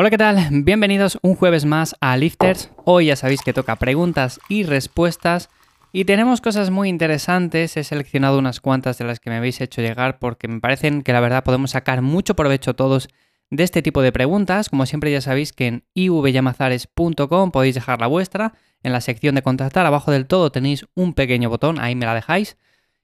Hola, ¿qué tal? Bienvenidos un jueves más a Lifters. Hoy ya sabéis que toca preguntas y respuestas y tenemos cosas muy interesantes. He seleccionado unas cuantas de las que me habéis hecho llegar porque me parecen que la verdad podemos sacar mucho provecho todos de este tipo de preguntas. Como siempre ya sabéis que en ivyamazares.com podéis dejar la vuestra. En la sección de contactar abajo del todo tenéis un pequeño botón, ahí me la dejáis.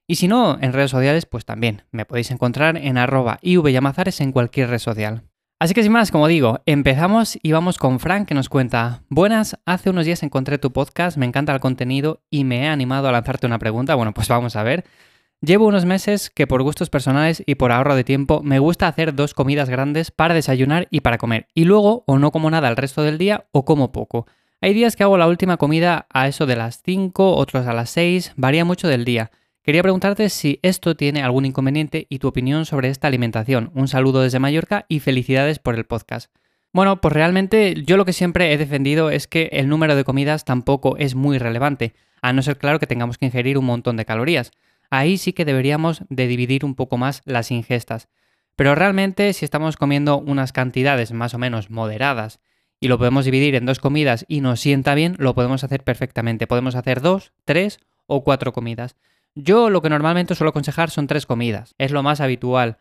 Y si no, en redes sociales, pues también me podéis encontrar en arroba ivyamazares en cualquier red social. Así que sin más, como digo, empezamos y vamos con Frank que nos cuenta, buenas, hace unos días encontré tu podcast, me encanta el contenido y me he animado a lanzarte una pregunta. Bueno, pues vamos a ver. Llevo unos meses que por gustos personales y por ahorro de tiempo me gusta hacer dos comidas grandes para desayunar y para comer. Y luego o no como nada el resto del día o como poco. Hay días que hago la última comida a eso de las 5, otros a las 6, varía mucho del día. Quería preguntarte si esto tiene algún inconveniente y tu opinión sobre esta alimentación. Un saludo desde Mallorca y felicidades por el podcast. Bueno, pues realmente yo lo que siempre he defendido es que el número de comidas tampoco es muy relevante, a no ser claro que tengamos que ingerir un montón de calorías. Ahí sí que deberíamos de dividir un poco más las ingestas. Pero realmente si estamos comiendo unas cantidades más o menos moderadas y lo podemos dividir en dos comidas y nos sienta bien, lo podemos hacer perfectamente. Podemos hacer dos, tres o cuatro comidas. Yo lo que normalmente suelo aconsejar son tres comidas, es lo más habitual.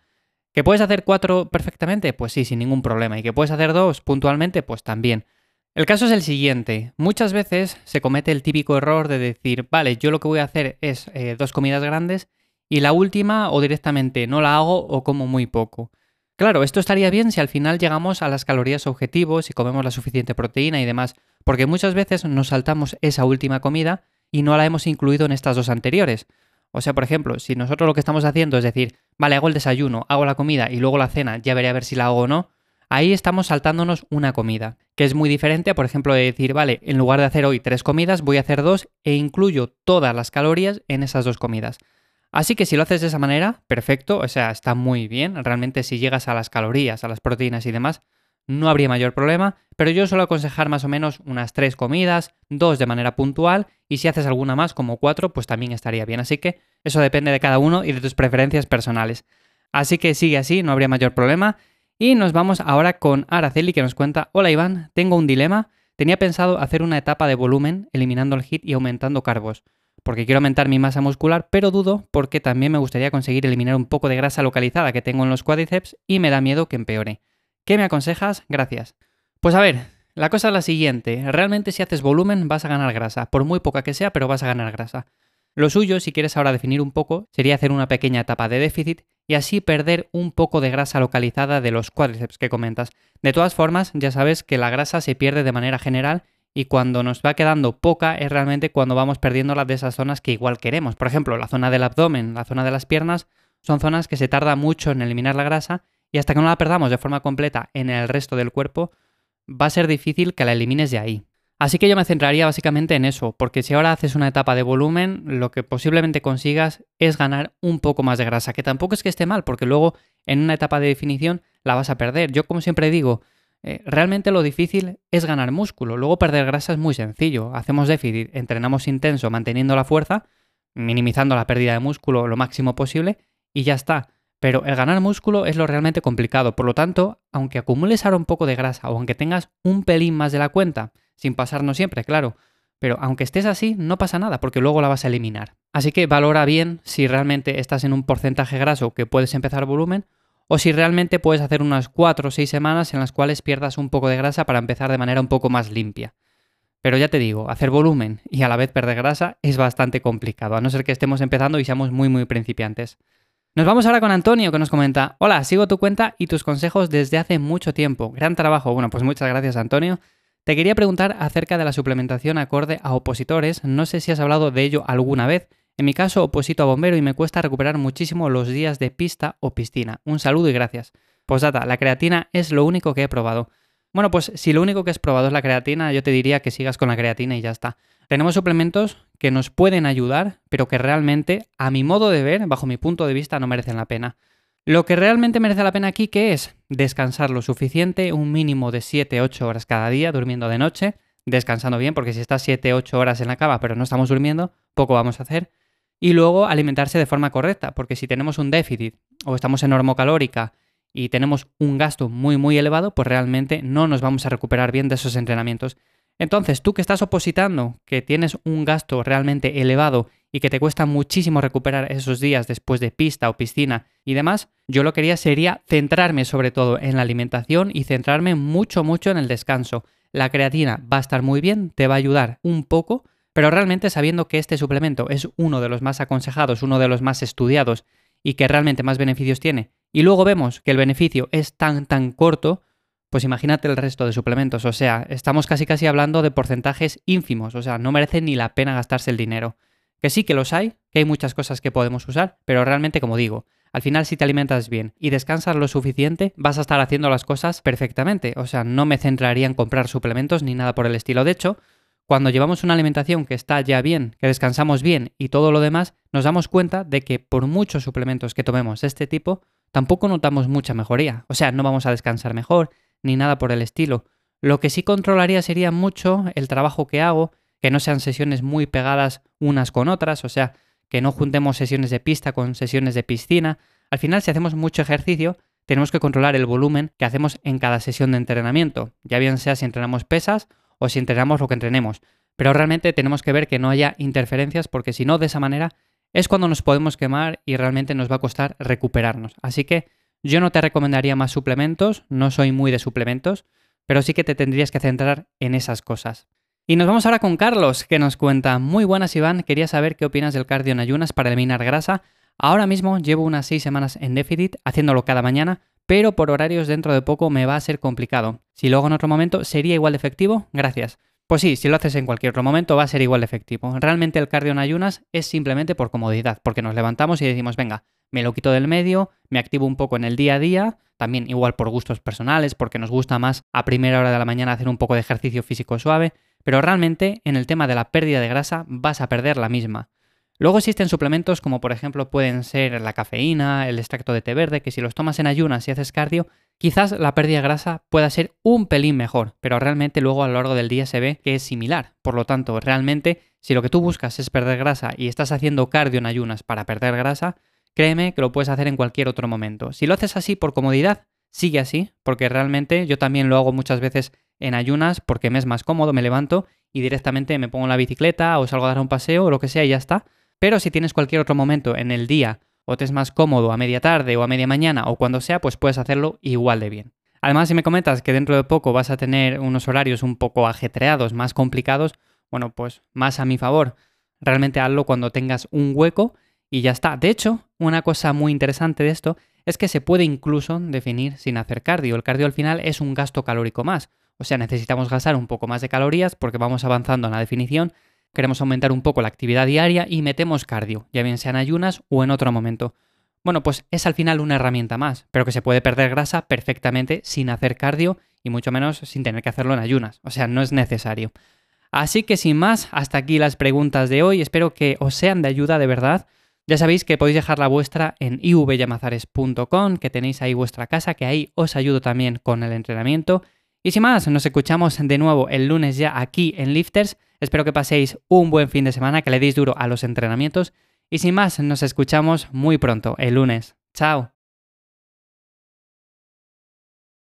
¿Que puedes hacer cuatro perfectamente? Pues sí, sin ningún problema. ¿Y que puedes hacer dos puntualmente? Pues también. El caso es el siguiente. Muchas veces se comete el típico error de decir, vale, yo lo que voy a hacer es eh, dos comidas grandes y la última o directamente no la hago o como muy poco. Claro, esto estaría bien si al final llegamos a las calorías objetivos y comemos la suficiente proteína y demás, porque muchas veces nos saltamos esa última comida y no la hemos incluido en estas dos anteriores. O sea, por ejemplo, si nosotros lo que estamos haciendo es decir, vale, hago el desayuno, hago la comida y luego la cena, ya veré a ver si la hago o no, ahí estamos saltándonos una comida, que es muy diferente, por ejemplo, de decir, vale, en lugar de hacer hoy tres comidas, voy a hacer dos e incluyo todas las calorías en esas dos comidas. Así que si lo haces de esa manera, perfecto, o sea, está muy bien, realmente si llegas a las calorías, a las proteínas y demás, no habría mayor problema, pero yo suelo aconsejar más o menos unas tres comidas, dos de manera puntual, y si haces alguna más como cuatro, pues también estaría bien. Así que eso depende de cada uno y de tus preferencias personales. Así que sigue así, no habría mayor problema. Y nos vamos ahora con Araceli que nos cuenta, hola Iván, tengo un dilema. Tenía pensado hacer una etapa de volumen, eliminando el HIT y aumentando carbos, porque quiero aumentar mi masa muscular, pero dudo porque también me gustaría conseguir eliminar un poco de grasa localizada que tengo en los cuádriceps y me da miedo que empeore. ¿Qué me aconsejas? Gracias. Pues a ver, la cosa es la siguiente. Realmente si haces volumen vas a ganar grasa, por muy poca que sea, pero vas a ganar grasa. Lo suyo, si quieres ahora definir un poco, sería hacer una pequeña etapa de déficit y así perder un poco de grasa localizada de los cuádriceps que comentas. De todas formas, ya sabes que la grasa se pierde de manera general y cuando nos va quedando poca es realmente cuando vamos perdiéndola de esas zonas que igual queremos. Por ejemplo, la zona del abdomen, la zona de las piernas, son zonas que se tarda mucho en eliminar la grasa y hasta que no la perdamos de forma completa en el resto del cuerpo, va a ser difícil que la elimines de ahí. Así que yo me centraría básicamente en eso, porque si ahora haces una etapa de volumen, lo que posiblemente consigas es ganar un poco más de grasa, que tampoco es que esté mal, porque luego en una etapa de definición la vas a perder. Yo como siempre digo, eh, realmente lo difícil es ganar músculo, luego perder grasa es muy sencillo. Hacemos déficit, entrenamos intenso manteniendo la fuerza, minimizando la pérdida de músculo lo máximo posible y ya está. Pero el ganar músculo es lo realmente complicado. Por lo tanto, aunque acumules ahora un poco de grasa o aunque tengas un pelín más de la cuenta, sin pasarnos siempre, claro, pero aunque estés así, no pasa nada porque luego la vas a eliminar. Así que valora bien si realmente estás en un porcentaje graso que puedes empezar volumen o si realmente puedes hacer unas 4 o 6 semanas en las cuales pierdas un poco de grasa para empezar de manera un poco más limpia. Pero ya te digo, hacer volumen y a la vez perder grasa es bastante complicado, a no ser que estemos empezando y seamos muy muy principiantes. Nos vamos ahora con Antonio que nos comenta, hola, sigo tu cuenta y tus consejos desde hace mucho tiempo. Gran trabajo. Bueno, pues muchas gracias Antonio. Te quería preguntar acerca de la suplementación acorde a opositores. No sé si has hablado de ello alguna vez. En mi caso, oposito a bombero y me cuesta recuperar muchísimo los días de pista o piscina. Un saludo y gracias. Posdata, la creatina es lo único que he probado. Bueno, pues si lo único que has probado es la creatina, yo te diría que sigas con la creatina y ya está. Tenemos suplementos que nos pueden ayudar, pero que realmente, a mi modo de ver, bajo mi punto de vista, no merecen la pena. Lo que realmente merece la pena aquí, ¿qué es? Descansar lo suficiente, un mínimo de 7-8 horas cada día, durmiendo de noche, descansando bien, porque si estás 7-8 horas en la cama pero no estamos durmiendo, poco vamos a hacer. Y luego alimentarse de forma correcta, porque si tenemos un déficit o estamos en normocalórica y tenemos un gasto muy muy elevado, pues realmente no nos vamos a recuperar bien de esos entrenamientos. Entonces, tú que estás opositando, que tienes un gasto realmente elevado y que te cuesta muchísimo recuperar esos días después de pista o piscina y demás, yo lo que haría sería centrarme sobre todo en la alimentación y centrarme mucho mucho en el descanso. La creatina va a estar muy bien, te va a ayudar un poco, pero realmente sabiendo que este suplemento es uno de los más aconsejados, uno de los más estudiados y que realmente más beneficios tiene, y luego vemos que el beneficio es tan tan corto, pues imagínate el resto de suplementos, o sea, estamos casi casi hablando de porcentajes ínfimos, o sea, no merece ni la pena gastarse el dinero. Que sí que los hay, que hay muchas cosas que podemos usar, pero realmente como digo, al final si te alimentas bien y descansas lo suficiente, vas a estar haciendo las cosas perfectamente. O sea, no me centraría en comprar suplementos ni nada por el estilo. De hecho, cuando llevamos una alimentación que está ya bien, que descansamos bien y todo lo demás, nos damos cuenta de que por muchos suplementos que tomemos de este tipo, tampoco notamos mucha mejoría. O sea, no vamos a descansar mejor ni nada por el estilo. Lo que sí controlaría sería mucho el trabajo que hago, que no sean sesiones muy pegadas unas con otras, o sea, que no juntemos sesiones de pista con sesiones de piscina. Al final, si hacemos mucho ejercicio, tenemos que controlar el volumen que hacemos en cada sesión de entrenamiento, ya bien sea si entrenamos pesas o si entrenamos lo que entrenemos. Pero realmente tenemos que ver que no haya interferencias porque si no, de esa manera es cuando nos podemos quemar y realmente nos va a costar recuperarnos. Así que yo no te recomendaría más suplementos, no soy muy de suplementos, pero sí que te tendrías que centrar en esas cosas. Y nos vamos ahora con Carlos, que nos cuenta, muy buenas Iván, quería saber qué opinas del cardio en ayunas para eliminar grasa. Ahora mismo llevo unas 6 semanas en déficit, haciéndolo cada mañana, pero por horarios dentro de poco me va a ser complicado. Si lo hago en otro momento, ¿sería igual de efectivo? Gracias. Pues sí, si lo haces en cualquier otro momento va a ser igual efectivo. Realmente el cardio en ayunas es simplemente por comodidad, porque nos levantamos y decimos, venga, me lo quito del medio, me activo un poco en el día a día, también igual por gustos personales, porque nos gusta más a primera hora de la mañana hacer un poco de ejercicio físico suave, pero realmente en el tema de la pérdida de grasa vas a perder la misma. Luego existen suplementos como por ejemplo pueden ser la cafeína, el extracto de té verde, que si los tomas en ayunas y haces cardio, quizás la pérdida de grasa pueda ser un pelín mejor, pero realmente luego a lo largo del día se ve que es similar. Por lo tanto, realmente, si lo que tú buscas es perder grasa y estás haciendo cardio en ayunas para perder grasa, créeme que lo puedes hacer en cualquier otro momento. Si lo haces así por comodidad, sigue así, porque realmente yo también lo hago muchas veces en ayunas porque me es más cómodo, me levanto y directamente me pongo en la bicicleta o salgo a dar un paseo o lo que sea y ya está. Pero si tienes cualquier otro momento en el día o te es más cómodo a media tarde o a media mañana o cuando sea, pues puedes hacerlo igual de bien. Además, si me comentas que dentro de poco vas a tener unos horarios un poco ajetreados, más complicados, bueno, pues más a mi favor. Realmente hazlo cuando tengas un hueco y ya está. De hecho, una cosa muy interesante de esto es que se puede incluso definir sin hacer cardio. El cardio al final es un gasto calórico más. O sea, necesitamos gastar un poco más de calorías porque vamos avanzando en la definición, queremos aumentar un poco la actividad diaria y metemos cardio, ya bien sea en ayunas o en otro momento. Bueno, pues es al final una herramienta más, pero que se puede perder grasa perfectamente sin hacer cardio y mucho menos sin tener que hacerlo en ayunas. O sea, no es necesario. Así que sin más, hasta aquí las preguntas de hoy. Espero que os sean de ayuda de verdad. Ya sabéis que podéis dejar la vuestra en ivyamazares.com, que tenéis ahí vuestra casa, que ahí os ayudo también con el entrenamiento. Y sin más, nos escuchamos de nuevo el lunes ya aquí en Lifters. Espero que paséis un buen fin de semana, que le deis duro a los entrenamientos. Y sin más, nos escuchamos muy pronto, el lunes. Chao.